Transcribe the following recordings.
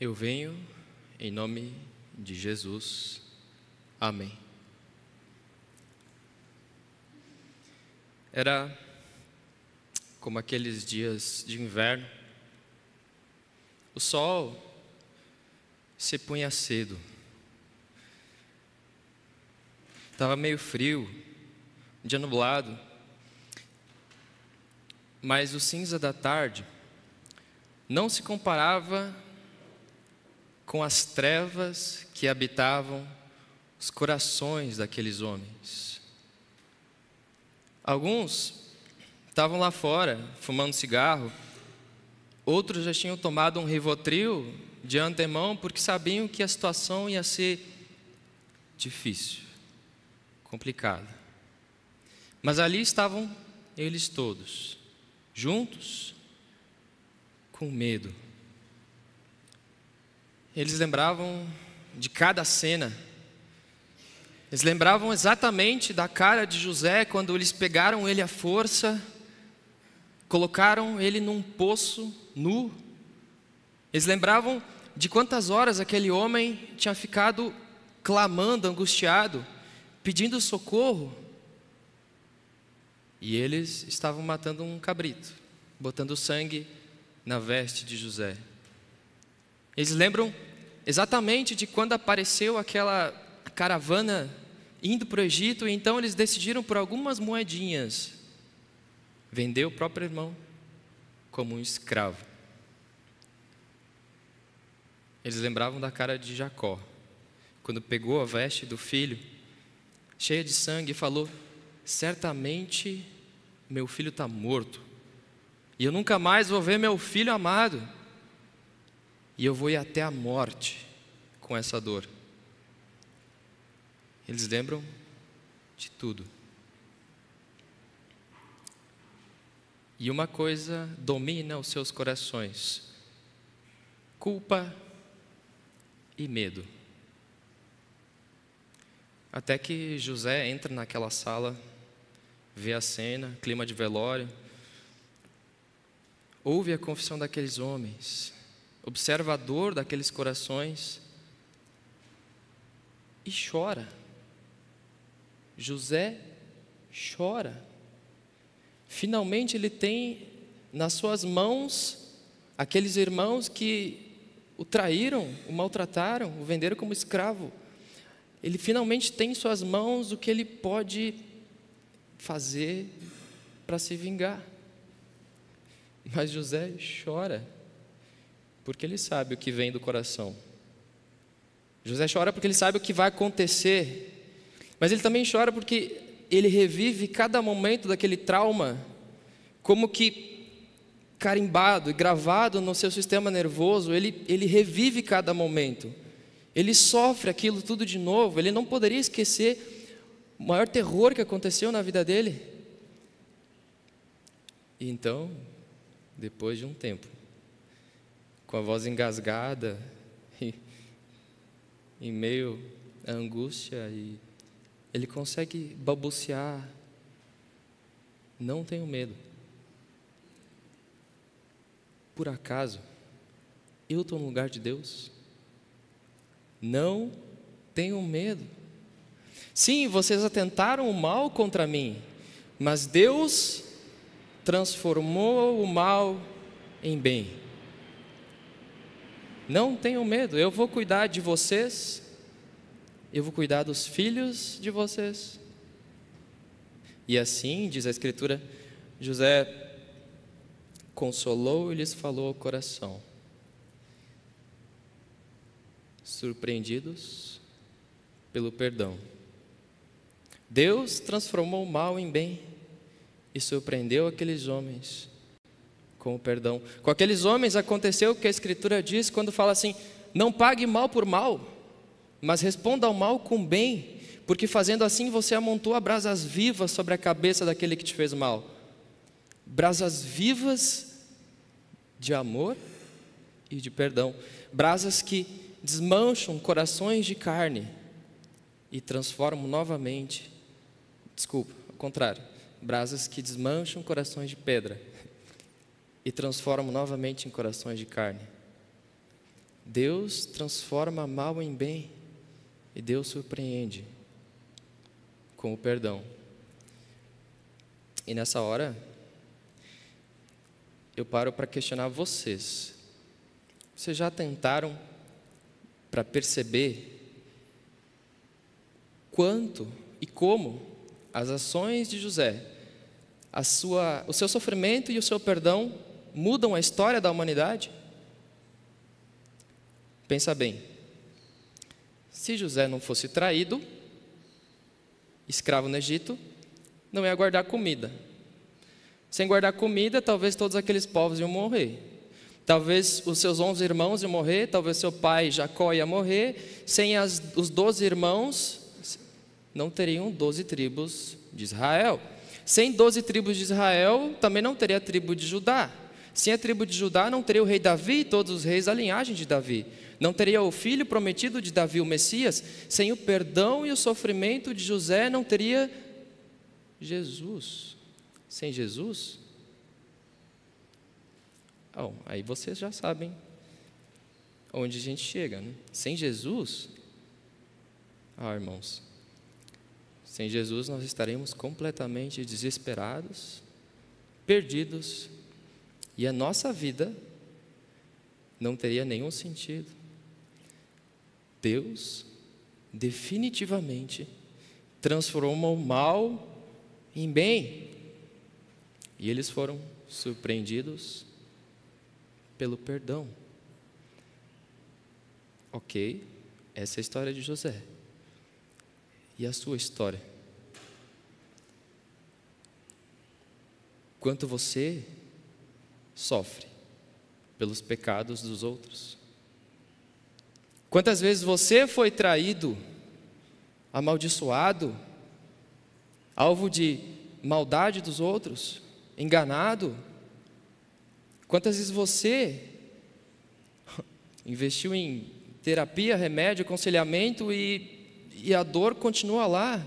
Eu venho em nome de Jesus. Amém. Era como aqueles dias de inverno. O sol se punha cedo. Estava meio frio, dia nublado. Mas o cinza da tarde não se comparava com as trevas que habitavam os corações daqueles homens. Alguns estavam lá fora fumando cigarro, outros já tinham tomado um rivotril de antemão porque sabiam que a situação ia ser difícil, complicada. Mas ali estavam eles todos, juntos, com medo eles lembravam de cada cena. Eles lembravam exatamente da cara de José quando eles pegaram ele à força, colocaram ele num poço nu. Eles lembravam de quantas horas aquele homem tinha ficado clamando, angustiado, pedindo socorro. E eles estavam matando um cabrito, botando sangue na veste de José. Eles lembram exatamente de quando apareceu aquela caravana indo para o Egito, e então eles decidiram por algumas moedinhas vender o próprio irmão como um escravo. Eles lembravam da cara de Jacó, quando pegou a veste do filho, cheia de sangue, e falou: Certamente meu filho está morto, e eu nunca mais vou ver meu filho amado e eu vou ir até a morte com essa dor. Eles lembram de tudo. E uma coisa domina os seus corações: culpa e medo. Até que José entra naquela sala, vê a cena, clima de velório, ouve a confissão daqueles homens, observador daqueles corações, e chora. José chora. Finalmente ele tem nas suas mãos aqueles irmãos que o traíram, o maltrataram, o venderam como escravo. Ele finalmente tem em suas mãos o que ele pode fazer para se vingar. Mas José chora porque ele sabe o que vem do coração. José chora porque ele sabe o que vai acontecer, mas ele também chora porque ele revive cada momento daquele trauma, como que carimbado e gravado no seu sistema nervoso, ele, ele revive cada momento, ele sofre aquilo tudo de novo, ele não poderia esquecer o maior terror que aconteceu na vida dele. E então, depois de um tempo, com a voz engasgada, e, em meio à angústia, e ele consegue balbuciar: Não tenho medo. Por acaso, eu estou no lugar de Deus? Não tenho medo. Sim, vocês atentaram o mal contra mim, mas Deus transformou o mal em bem. Não tenham medo, eu vou cuidar de vocês, eu vou cuidar dos filhos de vocês. E assim, diz a Escritura, José consolou e lhes falou ao coração. Surpreendidos pelo perdão. Deus transformou o mal em bem e surpreendeu aqueles homens com o perdão. Com aqueles homens aconteceu o que a Escritura diz quando fala assim: não pague mal por mal, mas responda ao mal com bem, porque fazendo assim você amontoa brasas vivas sobre a cabeça daquele que te fez mal. Brasas vivas de amor e de perdão, brasas que desmancham corações de carne e transformam novamente, desculpa, ao contrário, brasas que desmancham corações de pedra e transformam novamente em corações de carne. Deus transforma mal em bem e Deus surpreende com o perdão. E nessa hora, eu paro para questionar vocês. Vocês já tentaram para perceber quanto e como as ações de José, a sua, o seu sofrimento e o seu perdão mudam a história da humanidade? Pensa bem. Se José não fosse traído, escravo no Egito, não ia guardar comida. Sem guardar comida, talvez todos aqueles povos iam morrer. Talvez os seus onze irmãos iam morrer, talvez seu pai Jacó ia morrer. Sem as, os doze irmãos, não teriam doze tribos de Israel. Sem doze tribos de Israel, também não teria a tribo de Judá. Sem a tribo de Judá, não teria o rei Davi e todos os reis da linhagem de Davi. Não teria o filho prometido de Davi, o Messias. Sem o perdão e o sofrimento de José, não teria Jesus. Sem Jesus, Bom, aí vocês já sabem onde a gente chega. Né? Sem Jesus, ah, irmãos, sem Jesus nós estaremos completamente desesperados, perdidos, e a nossa vida não teria nenhum sentido. Deus definitivamente transforma o mal em bem. E eles foram surpreendidos pelo perdão. Ok, essa é a história de José. E a sua história? Quanto você sofre pelos pecados dos outros? Quantas vezes você foi traído, amaldiçoado, alvo de maldade dos outros, enganado? Quantas vezes você investiu em terapia, remédio, aconselhamento e, e a dor continua lá?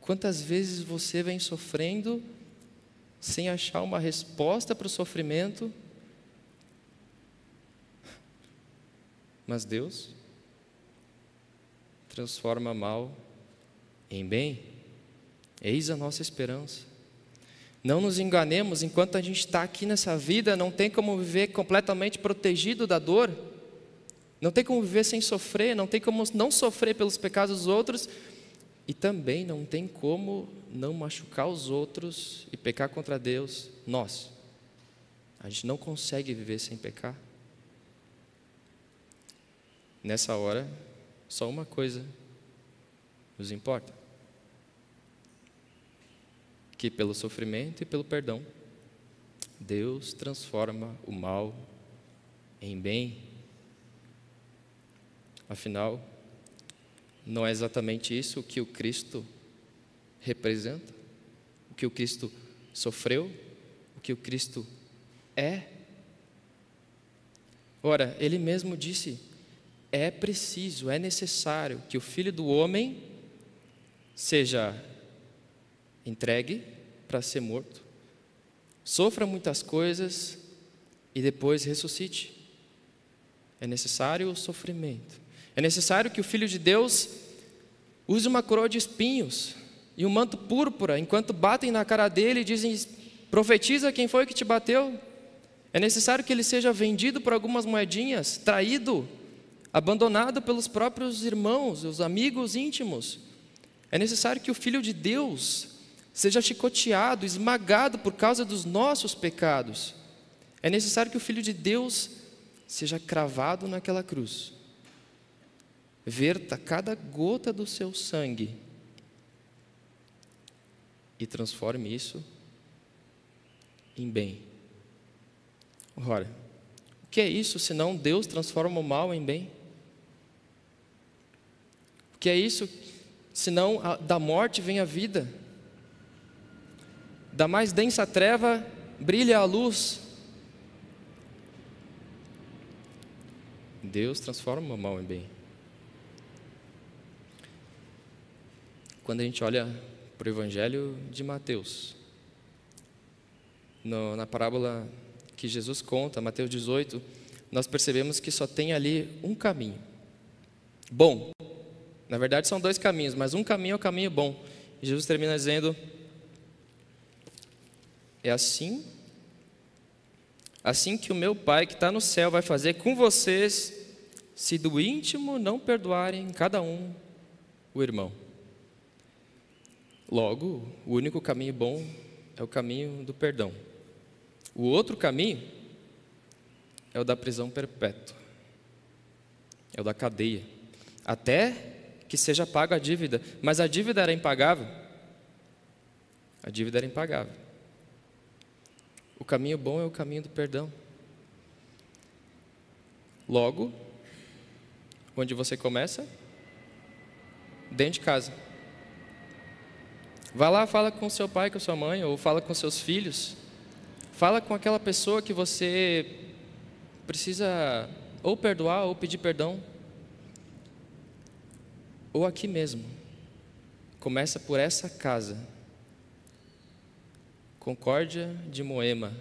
Quantas vezes você vem sofrendo sem achar uma resposta para o sofrimento? Mas Deus transforma mal em bem. Eis a nossa esperança. Não nos enganemos, enquanto a gente está aqui nessa vida, não tem como viver completamente protegido da dor, não tem como viver sem sofrer, não tem como não sofrer pelos pecados dos outros, e também não tem como não machucar os outros e pecar contra Deus, nós. A gente não consegue viver sem pecar. Nessa hora, só uma coisa nos importa: que pelo sofrimento e pelo perdão, Deus transforma o mal em bem. Afinal, não é exatamente isso que o Cristo representa? O que o Cristo sofreu? O que o Cristo é? Ora, ele mesmo disse: é preciso, é necessário que o Filho do Homem seja entregue para ser morto, sofra muitas coisas e depois ressuscite. É necessário o sofrimento. É necessário que o Filho de Deus use uma coroa de espinhos e um manto púrpura, enquanto batem na cara dele e dizem: profetiza quem foi que te bateu. É necessário que ele seja vendido por algumas moedinhas, traído, abandonado pelos próprios irmãos, os amigos íntimos. É necessário que o Filho de Deus seja chicoteado, esmagado por causa dos nossos pecados. É necessário que o Filho de Deus seja cravado naquela cruz, verta cada gota do seu sangue e transforme isso em bem. Ora, o que é isso senão Deus transforma o mal em bem? O que é isso senão da morte vem a vida? Da mais densa treva brilha a luz. Deus transforma o mal em bem. Quando a gente olha para o Evangelho de Mateus, no, na parábola que Jesus conta, Mateus 18, nós percebemos que só tem ali um caminho. Bom, na verdade são dois caminhos, mas um caminho é o caminho bom. Jesus termina dizendo: É assim, assim que o meu Pai que está no céu vai fazer com vocês, se do íntimo não perdoarem cada um o irmão. Logo, o único caminho bom é o caminho do perdão. O outro caminho é o da prisão perpétua, é o da cadeia, até que seja paga a dívida, mas a dívida era impagável. A dívida era impagável. O caminho bom é o caminho do perdão. Logo, onde você começa? Dentro de casa. Vá lá, fala com seu pai, com sua mãe, ou fala com seus filhos. Fala com aquela pessoa que você precisa ou perdoar ou pedir perdão. Ou aqui mesmo. Começa por essa casa. Concórdia de Moema.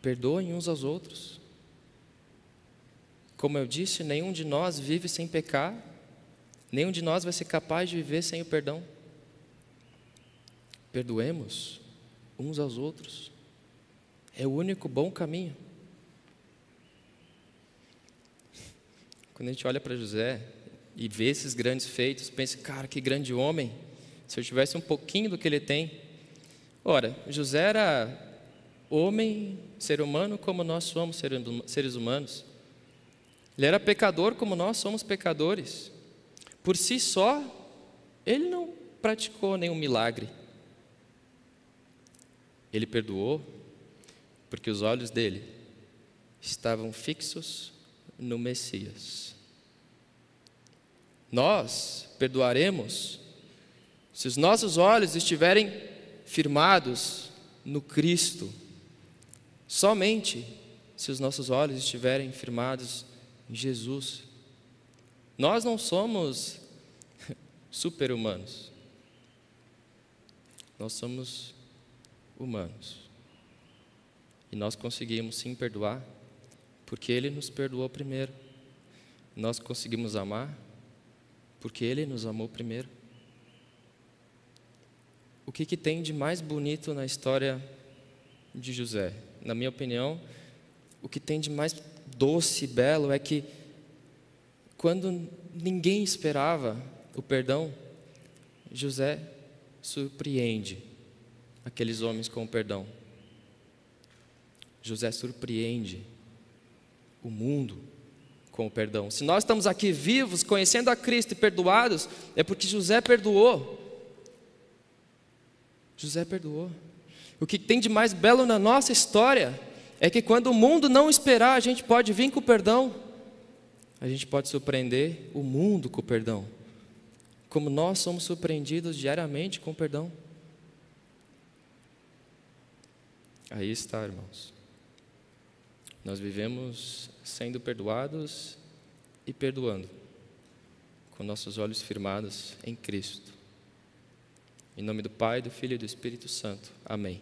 Perdoem uns aos outros. Como eu disse, nenhum de nós vive sem pecar, nenhum de nós vai ser capaz de viver sem o perdão. Perdoemos uns aos outros. É o único bom caminho. Quando a gente olha para José e vê esses grandes feitos, pensa, cara, que grande homem. Se eu tivesse um pouquinho do que ele tem. Ora, José era homem, ser humano, como nós somos seres humanos. Ele era pecador, como nós somos pecadores. Por si só, ele não praticou nenhum milagre. Ele perdoou porque os olhos dele estavam fixos no Messias. Nós perdoaremos se os nossos olhos estiverem firmados no Cristo, somente se os nossos olhos estiverem firmados em Jesus. Nós não somos super-humanos, nós somos humanos. E nós conseguimos sim perdoar, porque Ele nos perdoou primeiro. Nós conseguimos amar, porque Ele nos amou primeiro. O que, que tem de mais bonito na história de José? Na minha opinião, o que tem de mais doce e belo é que, quando ninguém esperava o perdão, José surpreende aqueles homens com o perdão. José surpreende o mundo com o perdão. Se nós estamos aqui vivos, conhecendo a Cristo e perdoados, é porque José perdoou. José perdoou. O que tem de mais belo na nossa história é que quando o mundo não esperar, a gente pode vir com o perdão. A gente pode surpreender o mundo com o perdão. Como nós somos surpreendidos diariamente com o perdão. Aí está, irmãos. Nós vivemos sendo perdoados e perdoando, com nossos olhos firmados em Cristo. Em nome do Pai, do Filho e do Espírito Santo. Amém.